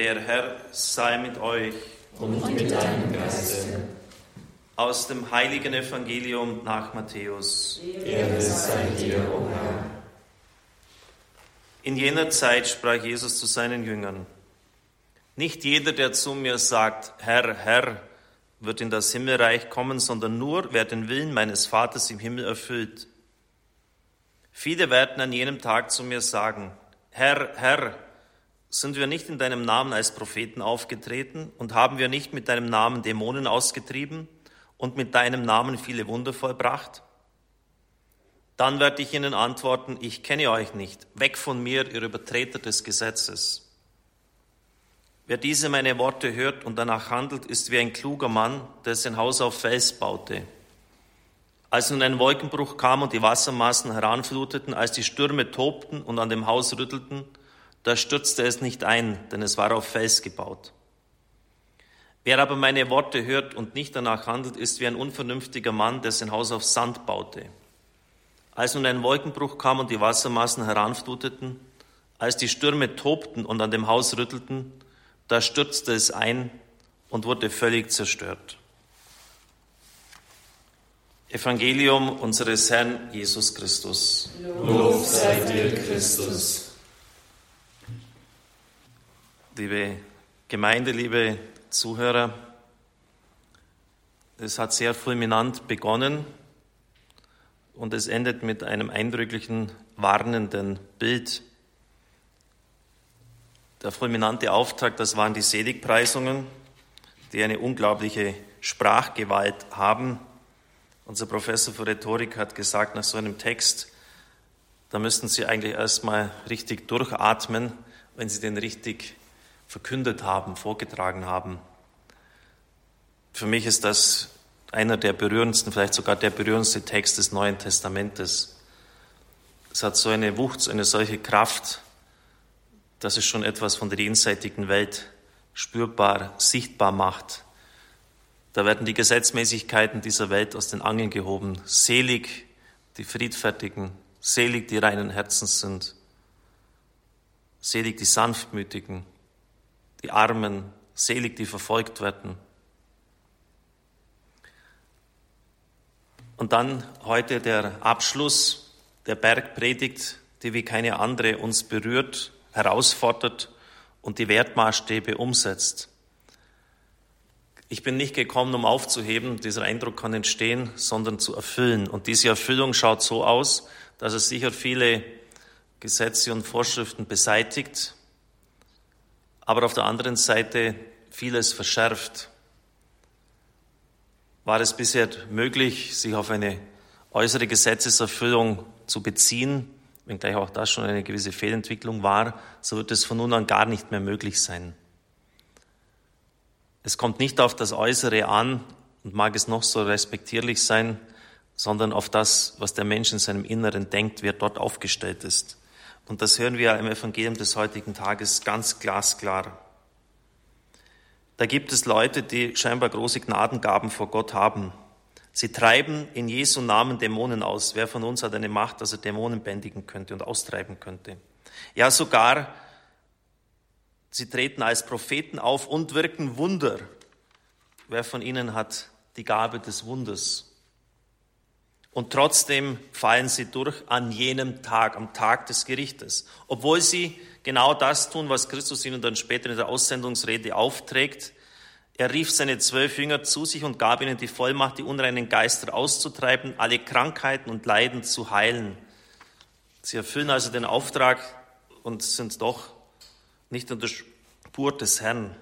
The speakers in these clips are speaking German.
Der Herr sei mit euch. Und mit deinem Geiste. Aus dem heiligen Evangelium nach Matthäus. Ehre sei dir, o Herr. In jener Zeit sprach Jesus zu seinen Jüngern. Nicht jeder, der zu mir sagt, Herr, Herr, wird in das Himmelreich kommen, sondern nur, wer den Willen meines Vaters im Himmel erfüllt. Viele werden an jenem Tag zu mir sagen, Herr, Herr, sind wir nicht in deinem Namen als Propheten aufgetreten und haben wir nicht mit deinem Namen Dämonen ausgetrieben und mit deinem Namen viele Wunder vollbracht? Dann werde ich ihnen antworten, ich kenne euch nicht, weg von mir, ihr Übertreter des Gesetzes. Wer diese meine Worte hört und danach handelt, ist wie ein kluger Mann, der sein Haus auf Fels baute. Als nun ein Wolkenbruch kam und die Wassermassen heranfluteten, als die Stürme tobten und an dem Haus rüttelten, da stürzte es nicht ein, denn es war auf Fels gebaut. Wer aber meine Worte hört und nicht danach handelt, ist wie ein unvernünftiger Mann, der sein Haus auf Sand baute. Als nun ein Wolkenbruch kam und die Wassermassen heranfluteten, als die Stürme tobten und an dem Haus rüttelten, da stürzte es ein und wurde völlig zerstört. Evangelium unseres Herrn Jesus Christus. Lob sei dir, Christus liebe Gemeinde, liebe Zuhörer. Es hat sehr fulminant begonnen und es endet mit einem eindrücklichen, warnenden Bild. Der fulminante Auftakt, das waren die Seligpreisungen, die eine unglaubliche Sprachgewalt haben. Unser Professor für Rhetorik hat gesagt, nach so einem Text, da müssten Sie eigentlich erstmal richtig durchatmen, wenn Sie den richtig verkündet haben, vorgetragen haben. Für mich ist das einer der berührendsten, vielleicht sogar der berührendste Text des Neuen Testamentes. Es hat so eine Wucht, eine solche Kraft, dass es schon etwas von der jenseitigen Welt spürbar, sichtbar macht. Da werden die Gesetzmäßigkeiten dieser Welt aus den Angeln gehoben. Selig die Friedfertigen, selig die reinen Herzens sind, selig die Sanftmütigen, die Armen, selig, die verfolgt werden. Und dann heute der Abschluss der Bergpredigt, die wie keine andere uns berührt, herausfordert und die Wertmaßstäbe umsetzt. Ich bin nicht gekommen, um aufzuheben, dieser Eindruck kann entstehen, sondern zu erfüllen. Und diese Erfüllung schaut so aus, dass es sicher viele Gesetze und Vorschriften beseitigt, aber auf der anderen Seite vieles verschärft. War es bisher möglich, sich auf eine äußere Gesetzeserfüllung zu beziehen, wenngleich auch das schon eine gewisse Fehlentwicklung war, so wird es von nun an gar nicht mehr möglich sein. Es kommt nicht auf das Äußere an und mag es noch so respektierlich sein, sondern auf das, was der Mensch in seinem Inneren denkt, wie er dort aufgestellt ist. Und das hören wir im Evangelium des heutigen Tages ganz glasklar. Da gibt es Leute, die scheinbar große Gnadengaben vor Gott haben. Sie treiben in Jesu Namen Dämonen aus. Wer von uns hat eine Macht, dass er Dämonen bändigen könnte und austreiben könnte? Ja, sogar sie treten als Propheten auf und wirken Wunder. Wer von ihnen hat die Gabe des Wunders? Und trotzdem fallen sie durch an jenem Tag, am Tag des Gerichtes. Obwohl sie genau das tun, was Christus ihnen dann später in der Aussendungsrede aufträgt. Er rief seine zwölf Jünger zu sich und gab ihnen die Vollmacht, die unreinen Geister auszutreiben, alle Krankheiten und Leiden zu heilen. Sie erfüllen also den Auftrag und sind doch nicht an der Spur des Herrn.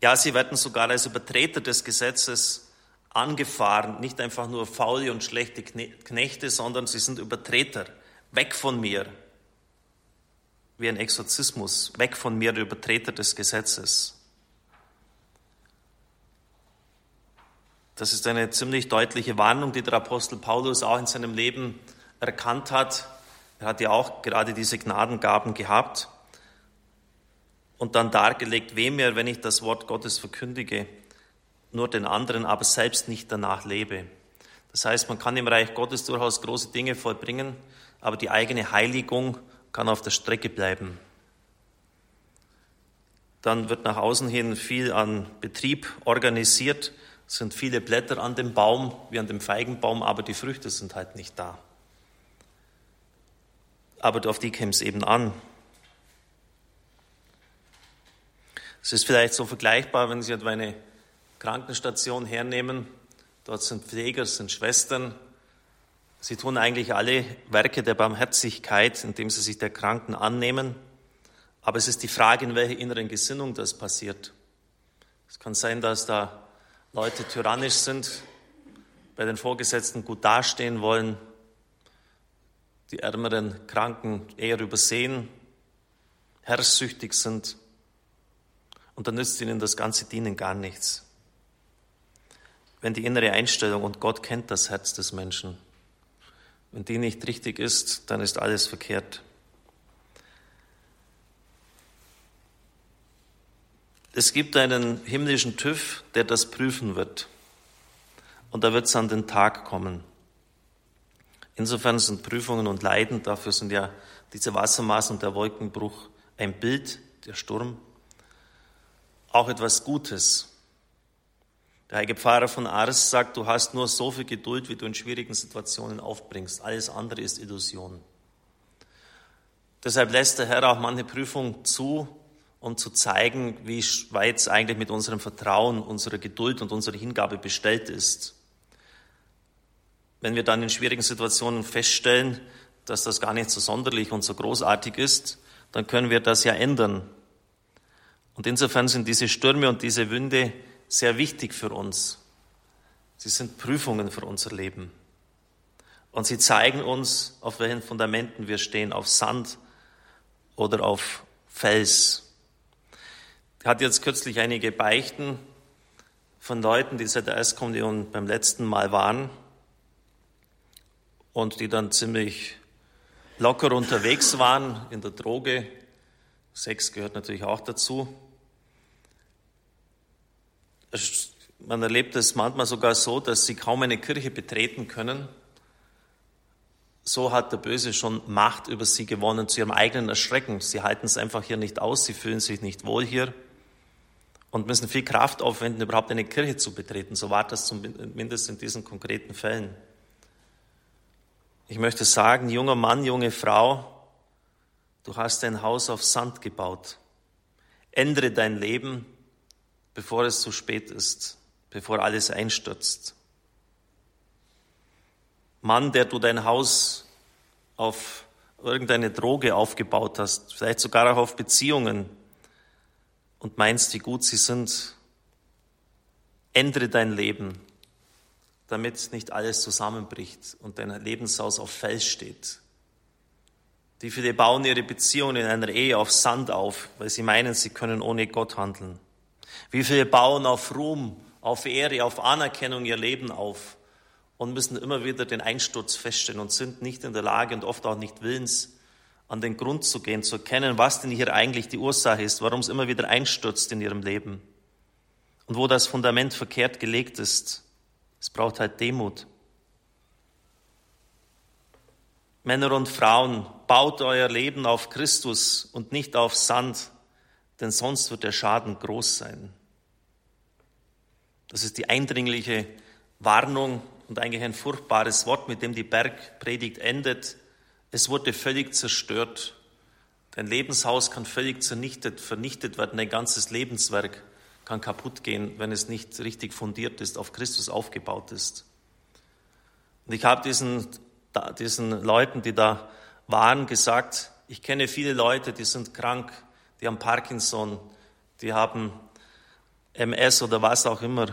Ja, sie werden sogar als Übertreter des Gesetzes angefahren, nicht einfach nur faule und schlechte Knechte, sondern sie sind Übertreter. Weg von mir. Wie ein Exorzismus. Weg von mir, der Übertreter des Gesetzes. Das ist eine ziemlich deutliche Warnung, die der Apostel Paulus auch in seinem Leben erkannt hat. Er hat ja auch gerade diese Gnadengaben gehabt und dann dargelegt, wem er, wenn ich das Wort Gottes verkündige, nur den anderen, aber selbst nicht danach lebe. Das heißt, man kann im Reich Gottes durchaus große Dinge vollbringen, aber die eigene Heiligung kann auf der Strecke bleiben. Dann wird nach außen hin viel an Betrieb organisiert. Es sind viele Blätter an dem Baum, wie an dem Feigenbaum, aber die Früchte sind halt nicht da. Aber auf die käme es eben an. Es ist vielleicht so vergleichbar, wenn Sie etwa eine Krankenstation hernehmen. Dort sind Pfleger, sind Schwestern. Sie tun eigentlich alle Werke der Barmherzigkeit, indem sie sich der Kranken annehmen. Aber es ist die Frage, in welcher inneren Gesinnung das passiert. Es kann sein, dass da Leute tyrannisch sind, bei den Vorgesetzten gut dastehen wollen, die ärmeren Kranken eher übersehen, herrschsüchtig sind. Und dann nützt ihnen das ganze Dienen gar nichts. Wenn die innere Einstellung, und Gott kennt das Herz des Menschen, wenn die nicht richtig ist, dann ist alles verkehrt. Es gibt einen himmlischen TÜV, der das prüfen wird. Und da wird es an den Tag kommen. Insofern sind Prüfungen und Leiden, dafür sind ja diese Wassermaßen und der Wolkenbruch ein Bild, der Sturm, auch etwas Gutes. Der heilige Pfarrer von Ars sagt, du hast nur so viel Geduld, wie du in schwierigen Situationen aufbringst. Alles andere ist Illusion. Deshalb lässt der Herr auch manche Prüfung zu, um zu zeigen, wie weit es eigentlich mit unserem Vertrauen, unserer Geduld und unserer Hingabe bestellt ist. Wenn wir dann in schwierigen Situationen feststellen, dass das gar nicht so sonderlich und so großartig ist, dann können wir das ja ändern. Und insofern sind diese Stürme und diese Wünde sehr wichtig für uns. Sie sind Prüfungen für unser Leben. Und sie zeigen uns, auf welchen Fundamenten wir stehen, auf Sand oder auf Fels. Ich hatte jetzt kürzlich einige Beichten von Leuten, die seit der Erstkommunion beim letzten Mal waren und die dann ziemlich locker unterwegs waren in der Droge. Sex gehört natürlich auch dazu man erlebt es manchmal sogar so, dass sie kaum eine Kirche betreten können. So hat der Böse schon Macht über sie gewonnen zu ihrem eigenen Erschrecken. Sie halten es einfach hier nicht aus, sie fühlen sich nicht wohl hier und müssen viel Kraft aufwenden, überhaupt eine Kirche zu betreten. So war das zumindest in diesen konkreten Fällen. Ich möchte sagen, junger Mann, junge Frau, du hast dein Haus auf Sand gebaut. Ändere dein Leben bevor es zu spät ist, bevor alles einstürzt. Mann, der du dein Haus auf irgendeine Droge aufgebaut hast, vielleicht sogar auch auf Beziehungen und meinst, wie gut sie sind, ändere dein Leben, damit nicht alles zusammenbricht und dein Lebenshaus auf Fels steht. Die viele bauen ihre Beziehungen in einer Ehe auf Sand auf, weil sie meinen, sie können ohne Gott handeln. Wie viele bauen auf Ruhm, auf Ehre, auf Anerkennung ihr Leben auf und müssen immer wieder den Einsturz feststellen und sind nicht in der Lage und oft auch nicht willens, an den Grund zu gehen, zu erkennen, was denn hier eigentlich die Ursache ist, warum es immer wieder einstürzt in ihrem Leben und wo das Fundament verkehrt gelegt ist. Es braucht halt Demut. Männer und Frauen, baut euer Leben auf Christus und nicht auf Sand, denn sonst wird der Schaden groß sein. Das ist die eindringliche Warnung und eigentlich ein furchtbares Wort, mit dem die Bergpredigt endet. Es wurde völlig zerstört. Dein Lebenshaus kann völlig zernichtet, vernichtet werden. Dein ganzes Lebenswerk kann kaputt gehen, wenn es nicht richtig fundiert ist, auf Christus aufgebaut ist. Und ich habe diesen, diesen Leuten, die da waren, gesagt, ich kenne viele Leute, die sind krank, die haben Parkinson, die haben MS oder was auch immer.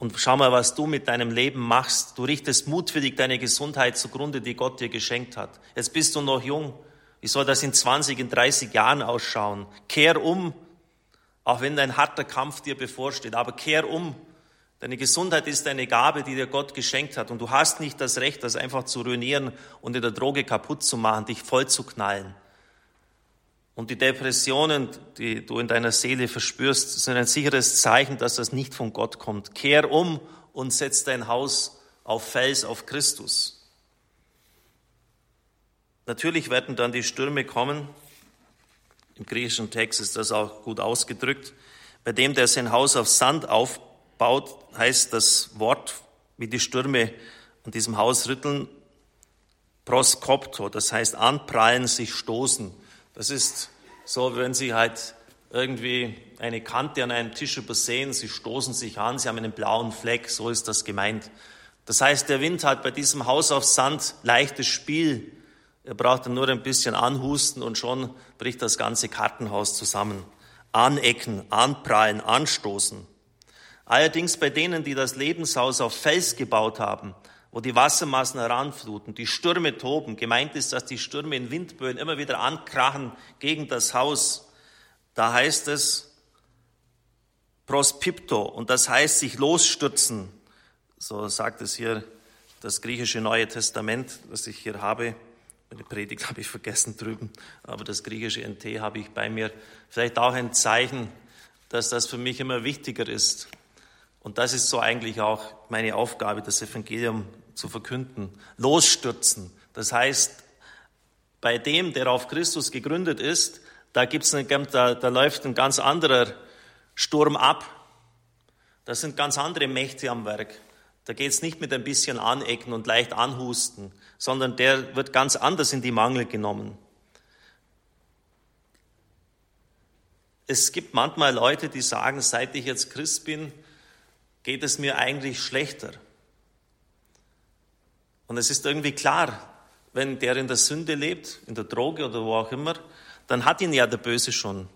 Und schau mal, was du mit deinem Leben machst. Du richtest mutwillig deine Gesundheit zugrunde, die Gott dir geschenkt hat. Jetzt bist du noch jung. Wie soll das in 20, in 30 Jahren ausschauen? Kehr um, auch wenn ein harter Kampf dir bevorsteht, aber kehr um. Deine Gesundheit ist eine Gabe, die dir Gott geschenkt hat. Und du hast nicht das Recht, das einfach zu ruinieren und in der Droge kaputt zu machen, dich voll zu knallen. Und die Depressionen, die du in deiner Seele verspürst, sind ein sicheres Zeichen, dass das nicht von Gott kommt. Kehr um und setz dein Haus auf Fels, auf Christus. Natürlich werden dann die Stürme kommen. Im griechischen Text ist das auch gut ausgedrückt. Bei dem, der sein Haus auf Sand aufbaut, heißt das Wort, wie die Stürme an diesem Haus rütteln, proskopto, das heißt anprallen, sich stoßen. Das ist so, wenn Sie halt irgendwie eine Kante an einem Tisch übersehen, Sie stoßen sich an, Sie haben einen blauen Fleck, so ist das gemeint. Das heißt, der Wind hat bei diesem Haus auf Sand leichtes Spiel. Er braucht nur ein bisschen anhusten und schon bricht das ganze Kartenhaus zusammen. Anecken, anprallen, anstoßen. Allerdings bei denen, die das Lebenshaus auf Fels gebaut haben, wo die Wassermassen heranfluten, die Stürme toben. Gemeint ist, dass die Stürme in Windböen immer wieder ankrachen gegen das Haus. Da heißt es prospipto und das heißt sich losstürzen. So sagt es hier das griechische Neue Testament, das ich hier habe. Meine Predigt habe ich vergessen drüben, aber das griechische NT habe ich bei mir. Vielleicht auch ein Zeichen, dass das für mich immer wichtiger ist. Und das ist so eigentlich auch meine Aufgabe, das Evangelium zu verkünden. Losstürzen. Das heißt, bei dem, der auf Christus gegründet ist, da gibt's eine, da, da läuft ein ganz anderer Sturm ab. Da sind ganz andere Mächte am Werk. Da geht's nicht mit ein bisschen anecken und leicht anhusten, sondern der wird ganz anders in die Mangel genommen. Es gibt manchmal Leute, die sagen, seit ich jetzt Christ bin, geht es mir eigentlich schlechter. Und es ist irgendwie klar, wenn der in der Sünde lebt, in der Droge oder wo auch immer, dann hat ihn ja der Böse schon.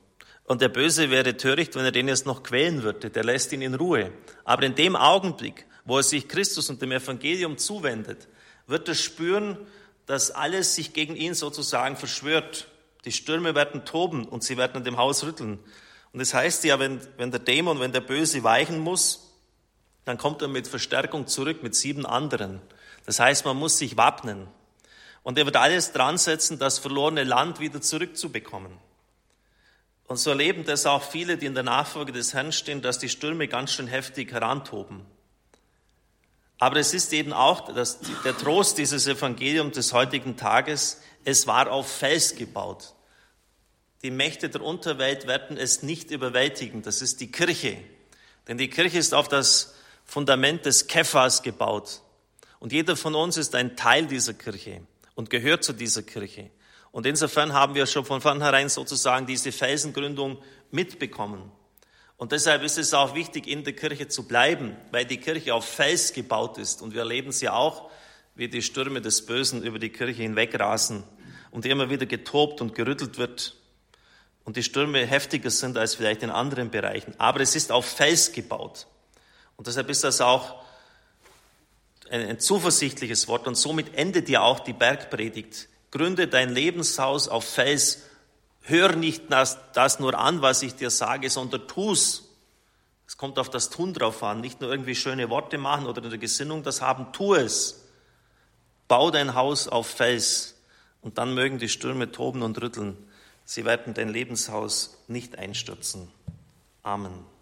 Und der Böse wäre töricht, wenn er den jetzt noch quälen würde. Der lässt ihn in Ruhe. Aber in dem Augenblick, wo er sich Christus und dem Evangelium zuwendet, wird er spüren, dass alles sich gegen ihn sozusagen verschwört. Die Stürme werden toben und sie werden an dem Haus rütteln. Und das heißt ja, wenn, wenn der Dämon, wenn der Böse weichen muss, dann kommt er mit Verstärkung zurück mit sieben anderen. Das heißt, man muss sich wappnen. Und er wird alles dran setzen, das verlorene Land wieder zurückzubekommen. Und so erleben das auch viele, die in der Nachfolge des Herrn stehen, dass die Stürme ganz schön heftig herantoben. Aber es ist eben auch das, der Trost dieses Evangeliums des heutigen Tages, es war auf Fels gebaut. Die Mächte der Unterwelt werden es nicht überwältigen. Das ist die Kirche. Denn die Kirche ist auf das Fundament des Kephas gebaut. Und jeder von uns ist ein Teil dieser Kirche und gehört zu dieser Kirche. Und insofern haben wir schon von vornherein sozusagen diese Felsengründung mitbekommen. Und deshalb ist es auch wichtig, in der Kirche zu bleiben, weil die Kirche auf Fels gebaut ist. Und wir erleben sie auch, wie die Stürme des Bösen über die Kirche hinwegrasen und immer wieder getobt und gerüttelt wird. Und die Stürme heftiger sind als vielleicht in anderen Bereichen. Aber es ist auf Fels gebaut. Und deshalb ist das auch ein zuversichtliches Wort und somit endet ja auch die Bergpredigt. Gründe dein Lebenshaus auf Fels. Hör nicht das, das nur an, was ich dir sage, sondern tu's. Es kommt auf das Tun drauf an, nicht nur irgendwie schöne Worte machen oder in der Gesinnung das haben, tu es. Bau dein Haus auf Fels und dann mögen die Stürme toben und rütteln. Sie werden dein Lebenshaus nicht einstürzen. Amen.